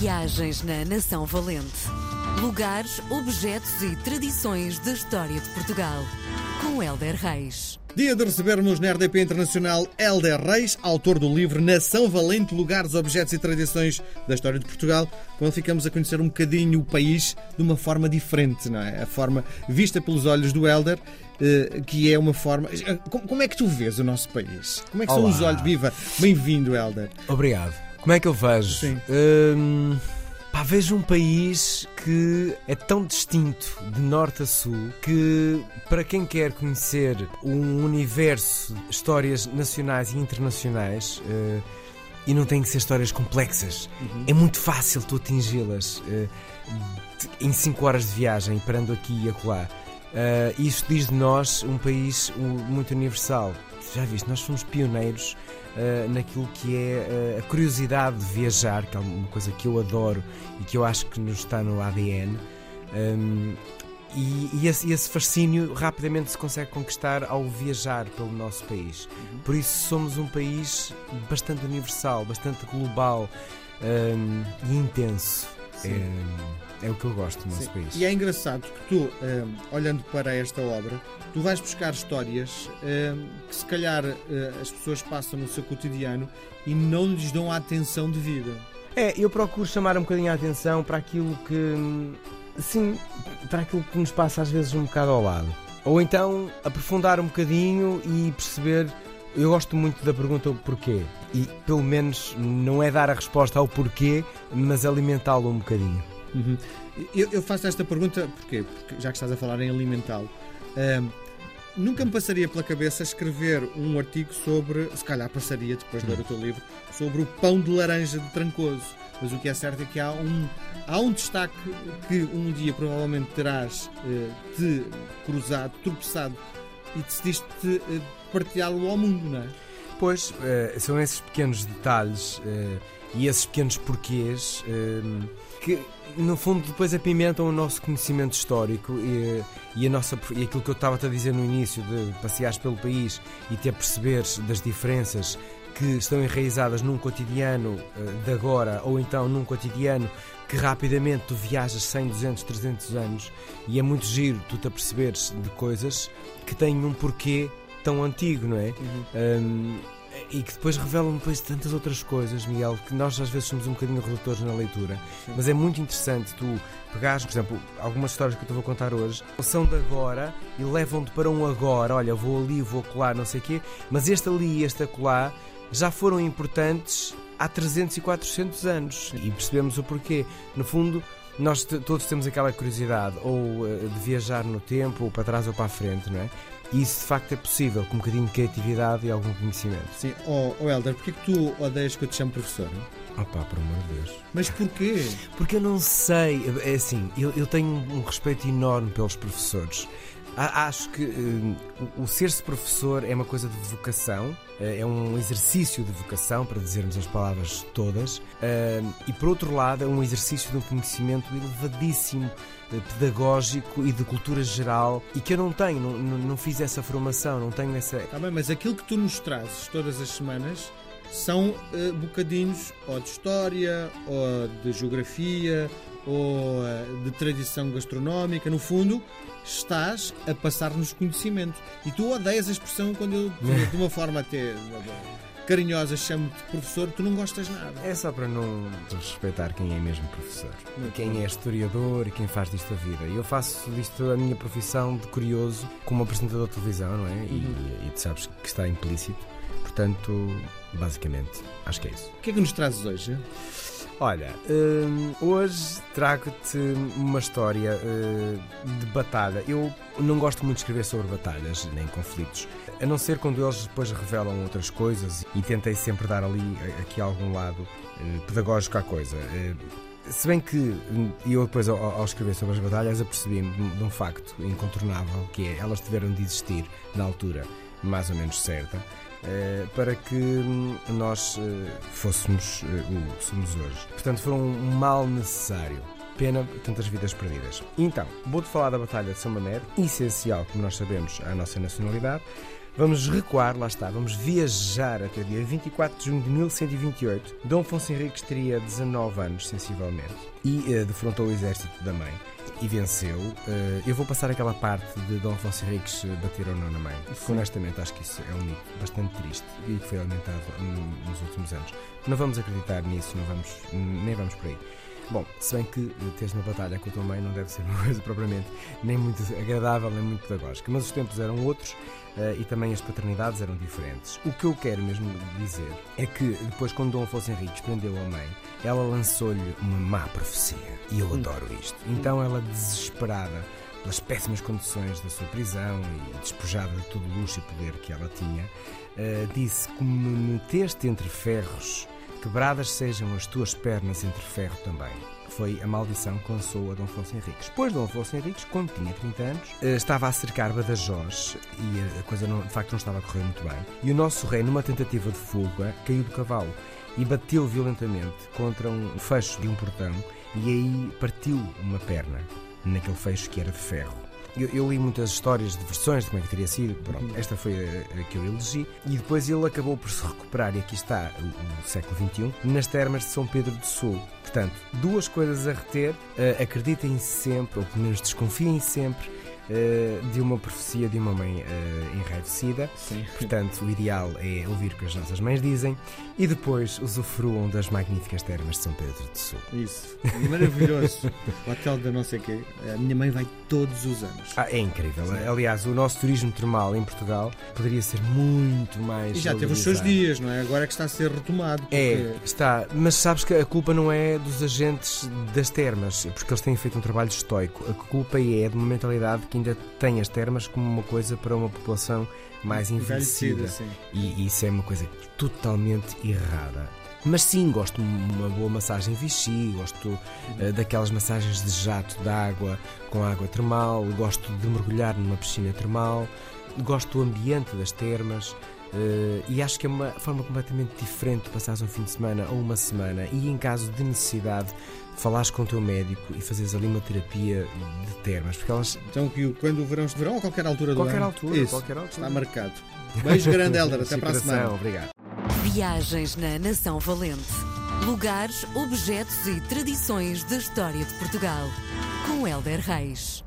Viagens na Nação Valente. Lugares, objetos e tradições da história de Portugal. Com Helder Reis. Dia de recebermos na RDP Internacional Helder Reis, autor do livro Nação Valente, Lugares, Objetos e Tradições da História de Portugal, quando ficamos a conhecer um bocadinho o país de uma forma diferente, não é? A forma vista pelos olhos do Helder, eh, que é uma forma... Como é que tu vês o nosso país? Como é que são Olá. os olhos? Viva! Bem-vindo, Helder. Obrigado. Como é que eu vejo? Sim. Hum, pá, vejo um país que é tão distinto de norte a sul que, para quem quer conhecer um universo de histórias nacionais e internacionais, eh, e não tem que ser histórias complexas, é muito fácil tu atingi-las de- em 5 horas de viagem, parando aqui e acolá. Uh, isto diz de nós um país uh, muito universal. Já viste, nós fomos pioneiros uh, naquilo que é uh, a curiosidade de viajar, que é uma coisa que eu adoro e que eu acho que nos está no ADN. Um, e, e esse, esse fascínio rapidamente se consegue conquistar ao viajar pelo nosso país. Por isso somos um país bastante universal, bastante global um, e intenso. É, é o que eu gosto do nosso Sim. país. E é engraçado que tu, eh, olhando para esta obra, tu vais buscar histórias eh, que se calhar eh, as pessoas passam no seu cotidiano e não lhes dão a atenção devida. É, eu procuro chamar um bocadinho a atenção para aquilo que. Sim, para aquilo que nos passa às vezes um bocado ao lado. Ou então aprofundar um bocadinho e perceber. Eu gosto muito da pergunta o porquê. E pelo menos não é dar a resposta ao porquê, mas alimentá-lo um bocadinho. Eu, eu faço esta pergunta porquê? porque já que estás a falar em alimentá-lo. nunca me passaria pela cabeça escrever um artigo sobre, se calhar passaria depois de ler o teu livro, sobre o pão de laranja de Trancoso. Mas o que é certo é que há um, há um destaque que um dia provavelmente terás eh, te cruzado, tropeçado e decidiste eh, partilhá-lo ao mundo, não é? Pois, eh, são esses pequenos detalhes eh, e esses pequenos porquês que, no fundo, depois apimentam o nosso conhecimento histórico e, e, a nossa, e aquilo que eu estava a dizer no início, de passeares pelo país e te aperceberes das diferenças que estão enraizadas num cotidiano de agora ou então num cotidiano que rapidamente tu viajas 100, 200, 300 anos e é muito giro tu te aperceberes de coisas que têm um porquê tão antigo, não é? Um, e que depois revelam depois tantas outras coisas, Miguel, que nós às vezes somos um bocadinho redutores na leitura. Mas é muito interessante tu pegares, por exemplo, algumas histórias que eu te vou contar hoje são de agora e levam-te para um agora. Olha, vou ali, vou colar, não sei o quê. Mas este ali e este acolá já foram importantes há 300 e 400 anos. E percebemos o porquê. No fundo, nós todos temos aquela curiosidade ou eh, de viajar no tempo, ou para trás ou para a frente, não é? E isso de facto é possível, com um bocadinho de criatividade e algum conhecimento. Sim, oh, oh Helder, porquê que tu odeias que eu te chamo professor? Opa, por amor de Deus. Mas porquê? Porque eu não sei, é assim, eu, eu tenho um respeito enorme pelos professores. Acho que eh, o- ser-se professor é uma coisa de vocação, eh, é um exercício de vocação, para dizermos as palavras todas, eh, e por outro lado é um exercício de um conhecimento elevadíssimo, pedagógico e de cultura geral, e que eu não tenho, não, não, fiz essa formação, não tenho essa. Tá bem, mas aquilo que tu nos trazes todas as semanas são bocadinhos ou de história, ou de geografia, ou eh, de tradição gastronómica. No fundo, estás a passar-nos conhecimento. E tu odeias a expressão quando eu, de uma forma até carinhosa, chamo-te professor, tu não gostas nada. É só para não respeitar quem é mesmo professor. quem é historiador e quem faz disto a vida. Eu faço disto a minha profissão de curioso como apresentador de televisão, não é? E, e tu sabes que está implícito. Portanto, basicamente, acho que é isso. O que é que nos trazes hoje? Olha, hum, hoje trago-te uma história hum, de batalha. Eu não gosto muito de escrever sobre batalhas nem conflitos, a não ser quando eles depois revelam outras coisas e tentei sempre dar ali, eh, aqui algum lado eh, pedagógico à coisa. Eh, Se bem que hum, eu depois, ao, ao escrever sobre as batalhas, apercebi-me de um- facto incontornável, que é elas tiveram de existir na altura mais ou menos certa, para que hum, nós eh, fôssemos eh, o que somos hoje. Portanto, foram um mal necessário. Pena tantas vidas perdidas. Então, vou-te falar da Batalha de São Mamede, essencial, como nós sabemos, à nossa nacionalidade. Vamos recuar, lá está, vamos viajar até o dia 24 de junho de 1128. Dom Afonso Henriques teria 19 anos, sensivelmente, e uh, defrontou o exército da mãe e venceu. Uh, eu vou passar aquela parte de Dom Afonso Henriques bater ou não na mãe, porque honestamente acho que isso é um mito bastante triste e que foi alimentado nos últimos anos. Não vamos acreditar nisso, não vamos, nem vamos por aí. Bom, se bem que teres uma batalha com a tua mãe não deve ser uma coisa propriamente nem muito agradável, nem muito pedagógica, mas os tempos eram outros uh, e também as paternidades eram diferentes. O que eu quero mesmo dizer é que depois, quando Dom Afonso Henriques prendeu a mãe, ela lançou-lhe uma má profecia e eu hum. adoro isto. Então ela, desesperada pelas péssimas condições da sua prisão e despojada de todo o luxo e poder que ela tinha, uh, disse: Como me meteste entre ferros Quebradas sejam as tuas pernas entre ferro também. Foi a maldição que lançou a Dom Afonso Henriques. Pois Dom Afonso Henriques, quando tinha 30 anos, eh, estava a cercar Badajoz e a coisa não, de facto não estava a correr muito bem. E o nosso rei, numa tentativa de fuga, caiu do cavalo e bateu violentamente contra um fecho de um portão e aí partiu uma perna naquele fecho que era de ferro. Eu, eu, li muitas histórias de versões de como é que teria sido. Pronto, uhum. esta foi a, a, que eu elegi. E depois ele acabou por se recuperar, e aqui está o, o século XXI, nas termas de São Pedro do Sul. Portanto, duas coisas a reter: uh, acreditem sempre, ou pelo menos desconfiem sempre uh, de uma profecia de uma mãe uh, enraivecida. Sim. Portanto, o ideal é ouvir o que as nossas mães dizem e depois usufruam das magníficas termas de São Pedro do Sul. Isso, maravilhoso. o hotel da não sei quê. A minha mãe vai todos os anos. Ah, é incrível. Sim. Aliás, o nosso turismo termal em Portugal poderia ser muito mais. E já teve os seus dias, não é? Agora é que está a ser retomado. Porque... É, está. Mas sabes que a culpa não é dos agentes das termas, porque eles têm feito um trabalho estoico. A culpa é de uma mentalidade que ainda tem as termas como uma coisa para uma população mais envelhecida. E, e isso é uma coisa totalmente errada. Mas sim, gosto de uma boa massagem Vichy, gosto uh, daquelas massagens de jato de água com água termal, gosto de mergulhar numa piscina termal, gosto do ambiente das termas. Uh, e acho que é uma forma completamente diferente de passares um fim de semana ou uma semana e, em caso de necessidade, falares com o teu médico e fazeres ali uma terapia de termas. Porque elas... Então, que quando o verão estiver, ou a qualquer altura do qualquer ano. Altura, Isso, qualquer altura. Está marcado. Beijo grande, Helder. Até para a semana. Obrigado. Viagens na Nação Valente. Lugares, objetos e tradições da história de Portugal. Com Helder Reis.